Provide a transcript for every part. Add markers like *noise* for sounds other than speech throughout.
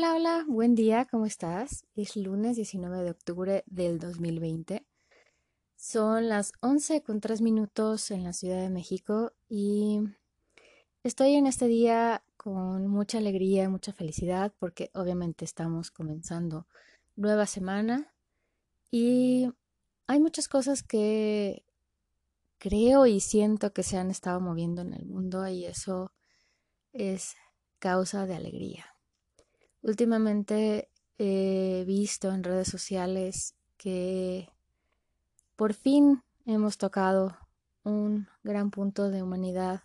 Hola, hola, buen día, ¿cómo estás? Es lunes 19 de octubre del 2020. Son las 11 con 3 minutos en la Ciudad de México y estoy en este día con mucha alegría, mucha felicidad porque obviamente estamos comenzando nueva semana y hay muchas cosas que creo y siento que se han estado moviendo en el mundo y eso es causa de alegría. Últimamente he visto en redes sociales que por fin hemos tocado un gran punto de humanidad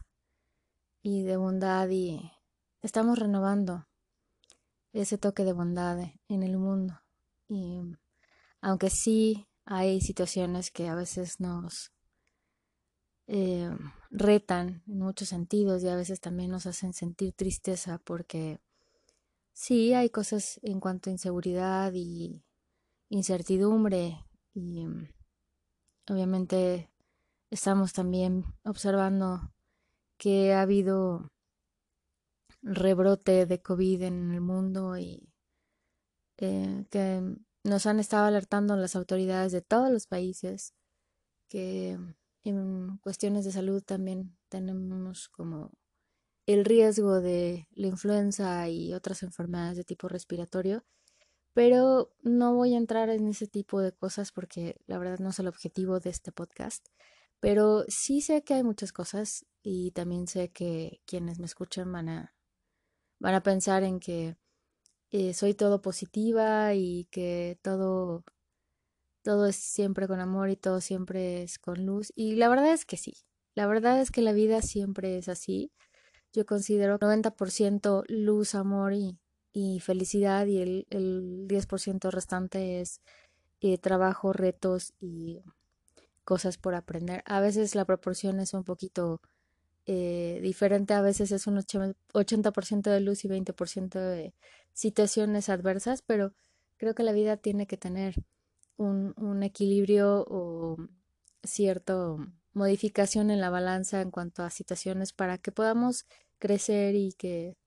y de bondad y estamos renovando ese toque de bondad en el mundo. Y aunque sí hay situaciones que a veces nos eh, retan en muchos sentidos y a veces también nos hacen sentir tristeza porque Sí, hay cosas en cuanto a inseguridad y incertidumbre y mm, obviamente estamos también observando que ha habido rebrote de COVID en el mundo y eh, que nos han estado alertando las autoridades de todos los países que en cuestiones de salud también tenemos como el riesgo de la influenza y otras enfermedades de tipo respiratorio, pero no voy a entrar en ese tipo de cosas porque la verdad no es el objetivo de este podcast. Pero sí sé que hay muchas cosas y también sé que quienes me escuchan van a, van a pensar en que eh, soy todo positiva y que todo, todo es siempre con amor y todo siempre es con luz. Y la verdad es que sí, la verdad es que la vida siempre es así. Yo considero 90% luz, amor y, felicidad y el, el 10% restante es eh, trabajo, retos y cosas por aprender. A veces la proporción es un poquito eh, diferente, a veces es un 80% de luz y 20% de situaciones adversas, pero creo que la vida tiene que tener un, un equilibrio o cierta modificación en la balanza en cuanto a situaciones para que podamos crecer y que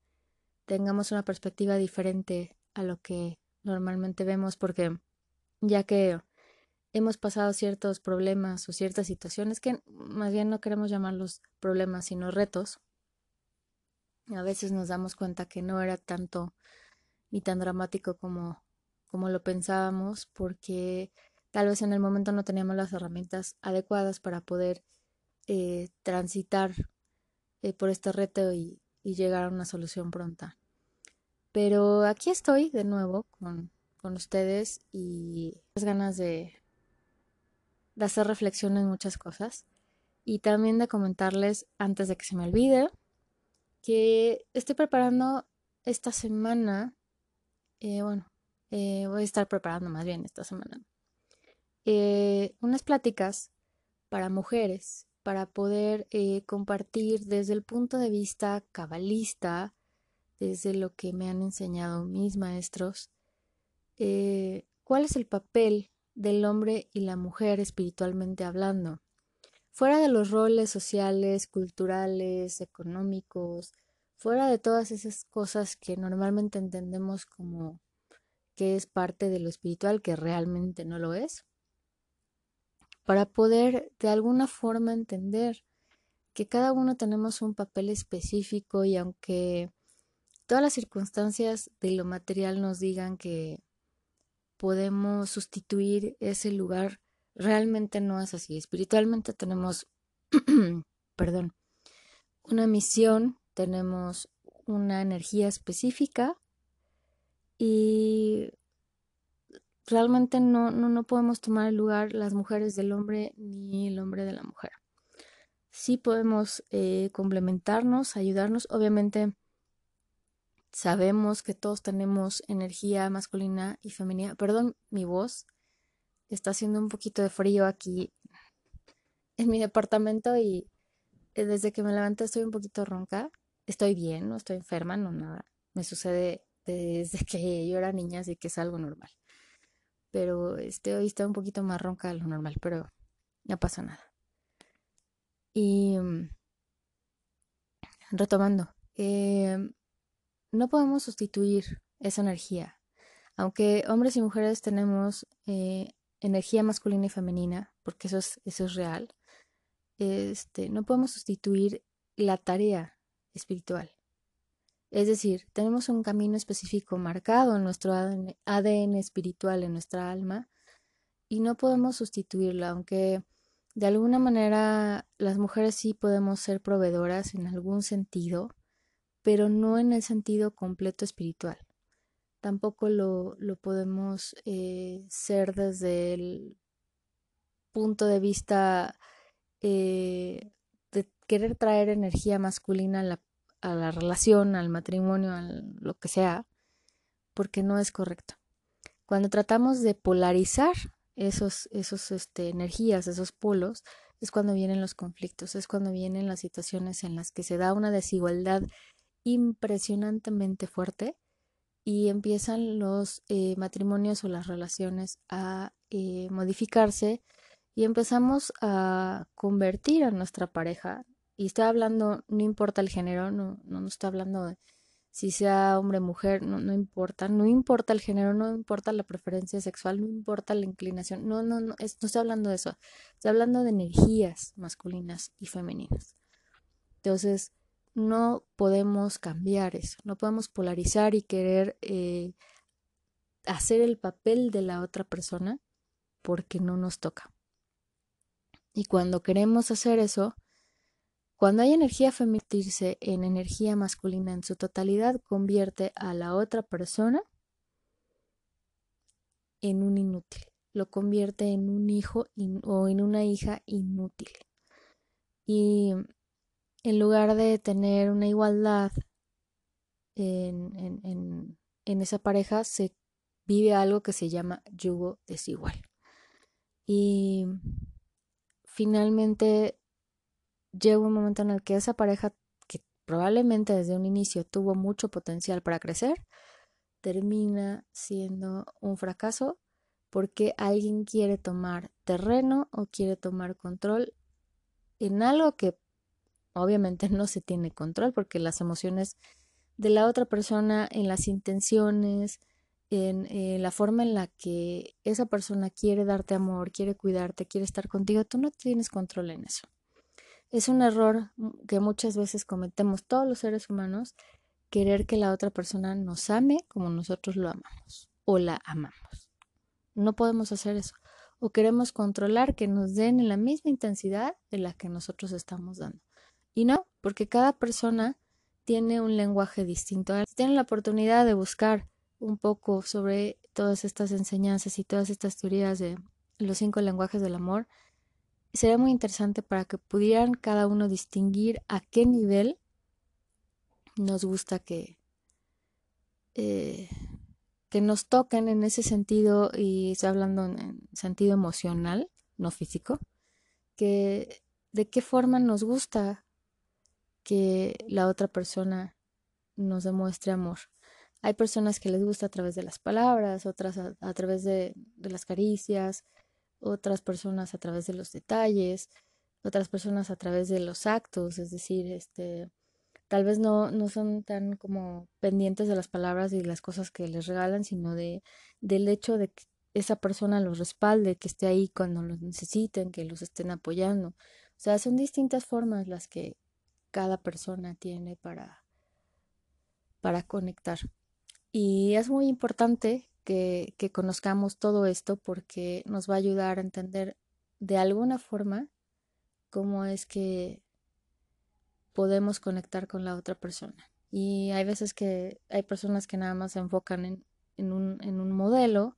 tengamos una perspectiva diferente a lo que normalmente vemos porque ya que hemos pasado ciertos problemas o ciertas situaciones que más bien no queremos llamarlos problemas sino retos a veces nos damos cuenta que no era tanto ni tan dramático como como lo pensábamos porque tal vez en el momento no teníamos las herramientas adecuadas para poder eh, transitar eh, por este reto y, llegar a una solución pronta. Pero aquí estoy de nuevo con, ustedes y las ganas de, hacer reflexión en muchas cosas y también de comentarles antes de que se me olvide que estoy preparando esta semana, eh, bueno, eh, voy a estar preparando más bien esta semana, unas pláticas para mujeres para poder eh, compartir desde el punto de vista cabalista, desde lo que me han enseñado mis maestros, eh, cuál es el papel del hombre y la mujer espiritualmente hablando. Fuera de los roles sociales, culturales, económicos, fuera de todas esas cosas que normalmente entendemos como que es parte de lo espiritual, que realmente no lo es para poder de alguna forma entender que cada uno tenemos un papel específico y aunque todas las circunstancias de lo material nos digan que podemos sustituir ese lugar, realmente no es así. Espiritualmente tenemos, *clears throat* perdón, una misión, tenemos una energía específica y realmente no, no, no podemos tomar el lugar las mujeres del hombre ni el hombre de la mujer. Sí podemos eh, complementarnos, ayudarnos. Obviamente sabemos que todos tenemos energía masculina y femenina. Perdón mi voz. Está haciendo un poquito de frío aquí en mi departamento y eh, desde que me levanté estoy un poquito ronca. Estoy bien, no estoy enferma, no nada. Me sucede desde que yo era niña, así que es algo normal pero este hoy está un poquito más ronca de lo normal, pero no pasa nada. Y mm, retomando, eh, no podemos sustituir es energía. Aunque hombres y mujeres tenemos eh, energía masculina y femenina, porque eso es, eso es real, este, no podemos sustituir la tarea espiritual. Es decir, tenemos un camino específico marcado en nuestro ADN, espiritual, en nuestra alma, y no podemos sustituirlo, aunque de alguna manera las mujeres sí podemos ser proveedoras en algún sentido, pero no en el sentido completo espiritual. Tampoco lo, lo podemos eh, ser desde el punto de vista eh, de querer traer energía masculina a la a la relación, al matrimonio, a lo que sea, porque no es correcto. Cuando tratamos de polarizar esos, esos este, energías, esos polos, es cuando vienen los conflictos, es cuando vienen las situaciones en las que se da una desigualdad impresionantemente fuerte y empiezan los eh, matrimonios o las relaciones a eh, modificarse y empezamos a convertir a nuestra pareja y estoy hablando, no importa el género, no, no, estoy hablando de si sea hombre o mujer, no, no importa, no importa el género, no importa la preferencia sexual, no importa la inclinación, no, no, no, no estoy hablando de eso, estoy hablando de energías masculinas y femeninas. Entonces, no podemos cambiar eso, no podemos polarizar y querer eh, hacer el papel de la otra persona porque no nos toca. Y cuando queremos hacer eso, cuando hay energía femenina en energía masculina en su totalidad, convierte a la otra persona en un inútil, lo convierte en un hijo o en una hija inútil. Y en lugar de tener una igualdad en, en esa pareja, se vive algo que se llama yugo desigual. Y finalmente llega un momento en el que esa pareja, que probablemente desde un inicio tuvo mucho potencial para crecer, termina siendo un fracaso porque alguien quiere tomar terreno o quiere tomar control en algo que obviamente no se tiene control porque las emociones de la otra persona, en las intenciones, en eh, la forma en la que esa persona quiere darte amor, quiere cuidarte, quiere estar contigo, tú no tienes control en eso. Es un error que muchas veces cometemos todos los seres humanos, querer que la otra persona nos ame como nosotros lo amamos o la amamos. No podemos hacer eso. O queremos controlar que nos den en la misma intensidad de la que nosotros estamos dando. Y no, porque cada persona tiene un lenguaje distinto. Si tienen la oportunidad de buscar un poco sobre todas estas enseñanzas y todas estas teorías de los cinco lenguajes del amor, sería muy interesante para que pudieran cada uno distinguir a qué nivel nos gusta que, eh, que nos toquen en ese sentido, y estoy hablando en sentido emocional, no físico, que de qué forma nos gusta que la otra persona nos demuestre amor. Hay personas que les gusta a través de las palabras, otras a, través de, de las caricias, otras personas a través de los detalles, otras personas a través de los actos, es decir, este, tal vez no, no son tan como pendientes de las palabras y las cosas que les regalan, sino de, del hecho de que esa persona los respalde, que esté ahí cuando los necesiten, que los estén apoyando. O sea, son distintas formas las que cada persona tiene para, para conectar. Y es muy importante que, conozcamos todo esto porque nos va a ayudar a entender de alguna forma cómo es que podemos conectar con la otra persona. Y hay veces que hay personas que nada más se enfocan en, un, modelo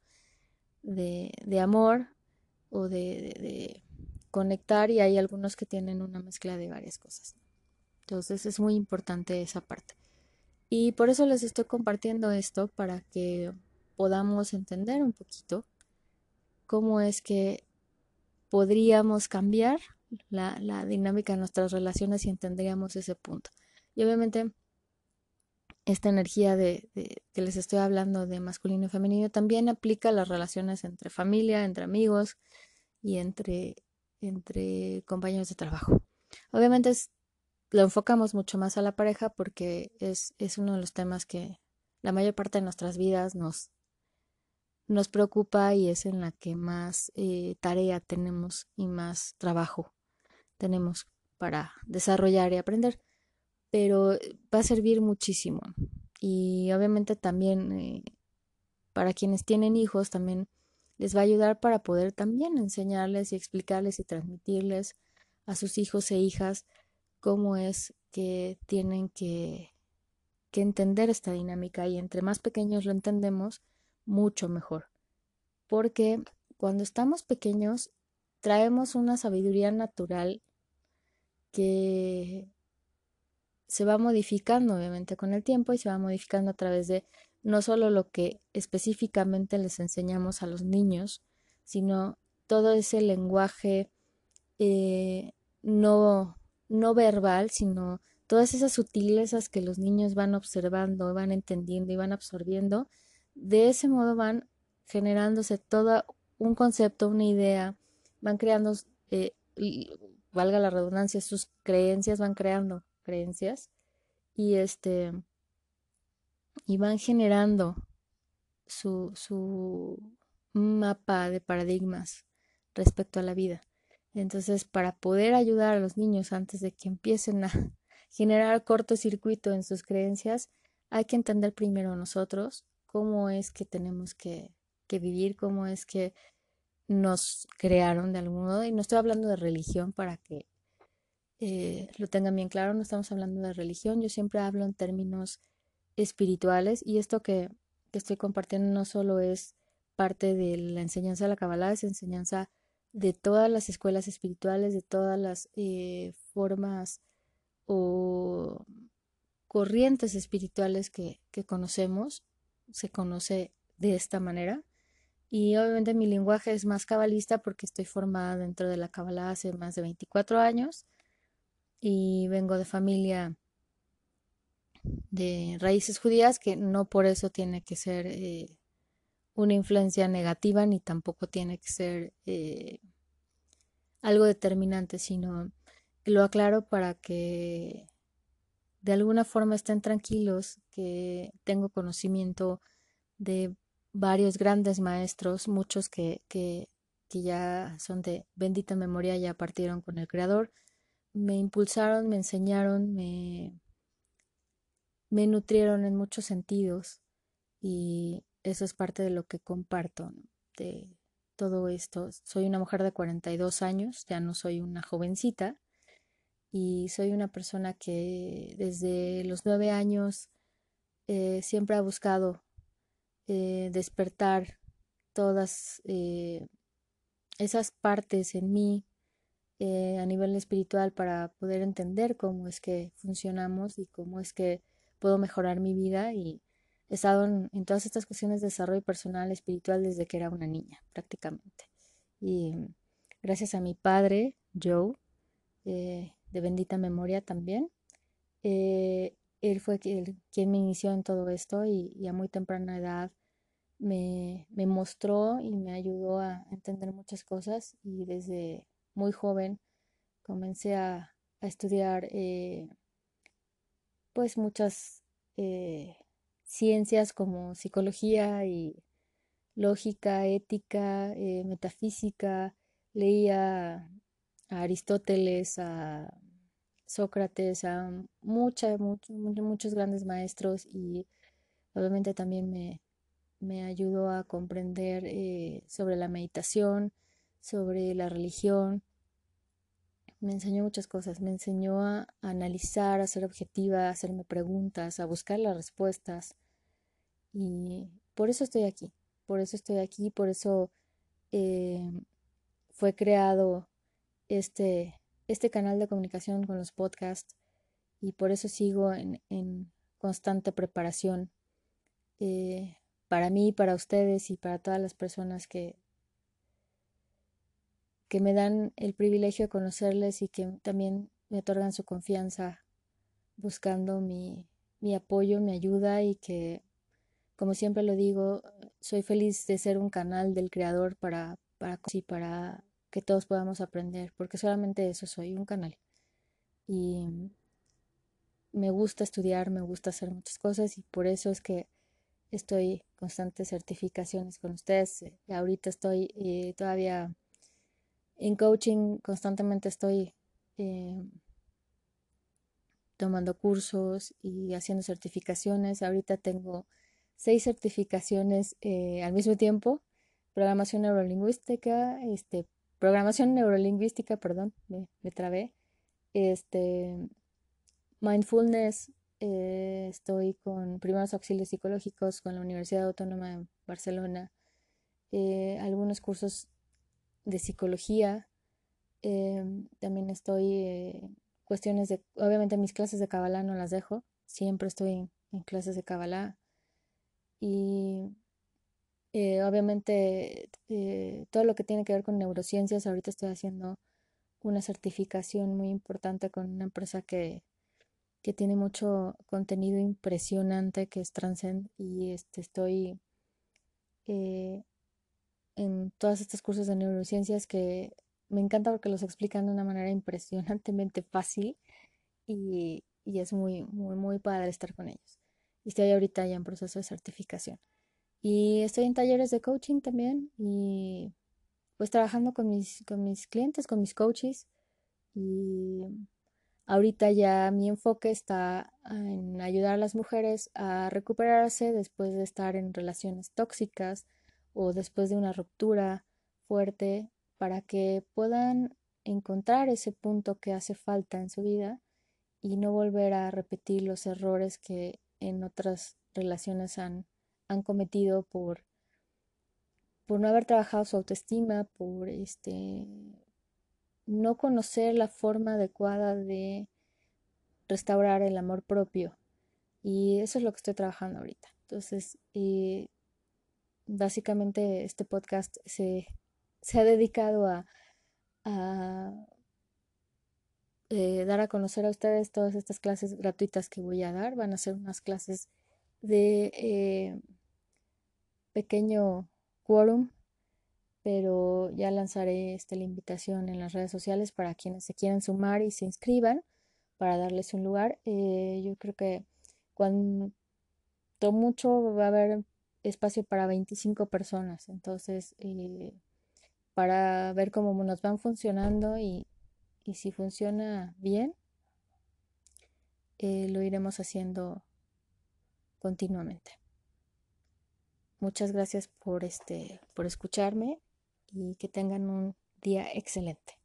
de, amor o de, conectar y hay algunos que tienen una mezcla de varias cosas. Entonces es muy importante esa parte. Y por eso les estoy compartiendo esto para que podamos entender un poquito cómo es que podríamos cambiar la, dinámica de nuestras relaciones y entenderíamos ese punto. Y obviamente esta energía de, que les estoy hablando de masculino y femenino también aplica a las relaciones entre familia, entre amigos y entre, entre compañeros de trabajo. Obviamente lo enfocamos mucho más a la pareja porque es, es uno de los temas que la mayor parte de nuestras vidas nos, nos preocupa y es en la que más eh, tarea tenemos y más trabajo tenemos para desarrollar y aprender. Pero eh, va a servir muchísimo. Y obviamente también eh, para quienes tienen hijos también les va a ayudar para poder también enseñarles y explicarles y transmitirles a sus hijos e hijas cómo es que tienen que, que entender esta dinámica y entre más pequeños lo entendemos, mucho mejor. Porque cuando estamos pequeños traemos una sabiduría natural que se va modificando obviamente con el tiempo y se va modificando a través de no solo lo que específicamente les enseñamos a los niños, sino todo ese lenguaje eh, no, no verbal, sino todas esas sutilezas que los niños van observando, van entendiendo y van absorbiendo, de ese modo van generándose todo un concepto, una idea, van creando, eh, valga la redundancia, sus creencias van creando creencias y este y van generando su, su mapa de paradigmas respecto a la vida. Entonces, para poder ayudar a los niños antes de que empiecen a *laughs* generar cortocircuito en sus creencias, hay que entender primero nosotros cómo es que tenemos que, que vivir, cómo es que nos crearon de algún modo. Y no estoy hablando de religión para que eh, lo tengan bien claro, no estamos hablando de religión, yo siempre hablo en términos espirituales y esto que, estoy compartiendo no solo es parte de la enseñanza de la Kabbalah, es enseñanza de todas las escuelas espirituales, de todas las eh, formas o corrientes espirituales que, que, conocemos, se conoce de esta manera. Y obviamente mi lenguaje es más cabalista porque estoy formada dentro de la Kabbalah hace más de 24 años y vengo de familia de raíces judías que no por eso tiene que ser eh, una influencia negativa ni tampoco tiene que ser eh, algo determinante, sino lo aclaro para que de alguna forma estén tranquilos que tengo conocimiento de varios grandes maestros, muchos que, que, que ya son de bendita memoria, ya partieron con el Creador, me impulsaron, me enseñaron, me, me nutrieron en muchos sentidos y eso es parte de lo que comparto de todo esto. Soy una mujer de 42 años, ya no soy una jovencita y soy una persona que desde los nueve años eh, siempre ha buscado eh, despertar todas eh, esas partes en mí a nivel espiritual para poder entender cómo es que funcionamos y cómo es que puedo mejorar mi vida y he estado en, todas estas cuestiones de desarrollo personal, espiritual desde que era una niña, prácticamente. Y gracias a mi padre, Joe, de bendita memoria también, eh, él fue quien, me inició en todo esto y, a muy temprana edad me, mostró y me ayudó a entender muchas cosas y desde muy joven comencé a, estudiar eh, pues muchas eh, ciencias como psicología y lógica, ética, eh, metafísica, leía a Aristóteles, a Sócrates, a muchos grandes maestros y obviamente también me, me ayudó a comprender eh, sobre la meditación, sobre la religión, me enseñó muchas cosas, me enseñó a, analizar, a ser objetiva, a hacerme preguntas, a buscar las respuestas. Y por eso estoy aquí, por eso estoy aquí, por eso eh, fue creado este, este canal de comunicación con los podcasts y por eso sigo en, en constante preparación eh, para mí, para ustedes y para todas las personas que que me dan el privilegio de conocerles y que también me otorgan su confianza buscando mi, mi apoyo, mi ayuda y que, como siempre lo digo, soy feliz de ser un canal del creador para, para, para que todos podamos aprender, porque solamente eso soy, un canal. Y me gusta estudiar, me gusta hacer muchas cosas y por eso es que estoy constantes certificaciones con ustedes. Ahorita estoy eh, todavía en coaching, constantemente estoy eh, tomando cursos y haciendo certificaciones. Ahorita tengo seis certificaciones eh, al mismo tiempo. Programación neurolingüística, este, programación neurolingüística, perdón, me, me trabé. Este, mindfulness, eh, estoy con primeros auxilios psicológicos con la Universidad Autónoma de Barcelona, eh, algunos cursos de psicología, em, también estoy eh, cuestiones de, obviamente mis clases de Kabbalah no las dejo, siempre estoy en, clases de Kabbalah y obviamente todo lo que tiene que ver con neurociencias, ahorita estoy haciendo una certificación muy importante con una empresa que que tiene mucho contenido impresionante que es Transcend y este, estoy eh, en todas estas cursos de neurociencias que me encanta porque los explican de una manera impresionantemente fácil y, y es muy, muy, muy padre estar con ellos. Y estoy ahorita ya en proceso de certificación. Y estoy en talleres de coaching también y pues trabajando con mis, con mis clientes, con mis coaches y Ahorita ya mi enfoque está en ayudar a las mujeres a recuperarse después de estar en relaciones tóxicas o después de una ruptura fuerte para que puedan encontrar ese punto que hace falta en su vida y no volver a repetir los errores que en otras relaciones han, han cometido por, por no haber trabajado su autoestima, por este no conocer la forma adecuada de restaurar el amor propio. Y eso es lo que estoy trabajando ahorita. Entonces, eh, básicamente este podcast se, ha dedicado a, eh, dar a conocer a ustedes todas estas clases gratuitas que voy a dar. Van a ser unas clases de eh, pequeño quórum pero ya lanzaré esta la invitación en las redes sociales para quienes se quieran sumar y se inscriban para darles un lugar. Eh, yo creo que cuando mucho va a haber espacio para 25 personas, entonces eh, para ver cómo nos van funcionando y, si funciona bien, eh, lo iremos haciendo continuamente. Muchas gracias por este por escucharme y que tengan un día excelente.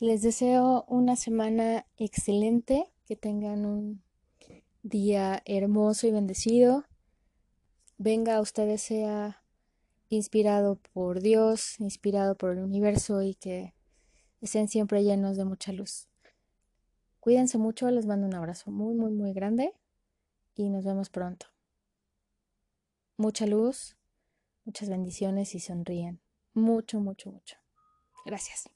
Les deseo una semana excelente, que tengan un día hermoso y bendecido. Venga a ustedes sea inspirado por Dios, inspirado por el universo y que estén siempre llenos de mucha luz. Cuídense mucho, les mando un abrazo muy, muy, muy grande y nos vemos pronto. Mucha luz, Muchas bendiciones y sonríen. Mucho, mucho, mucho. Gracias.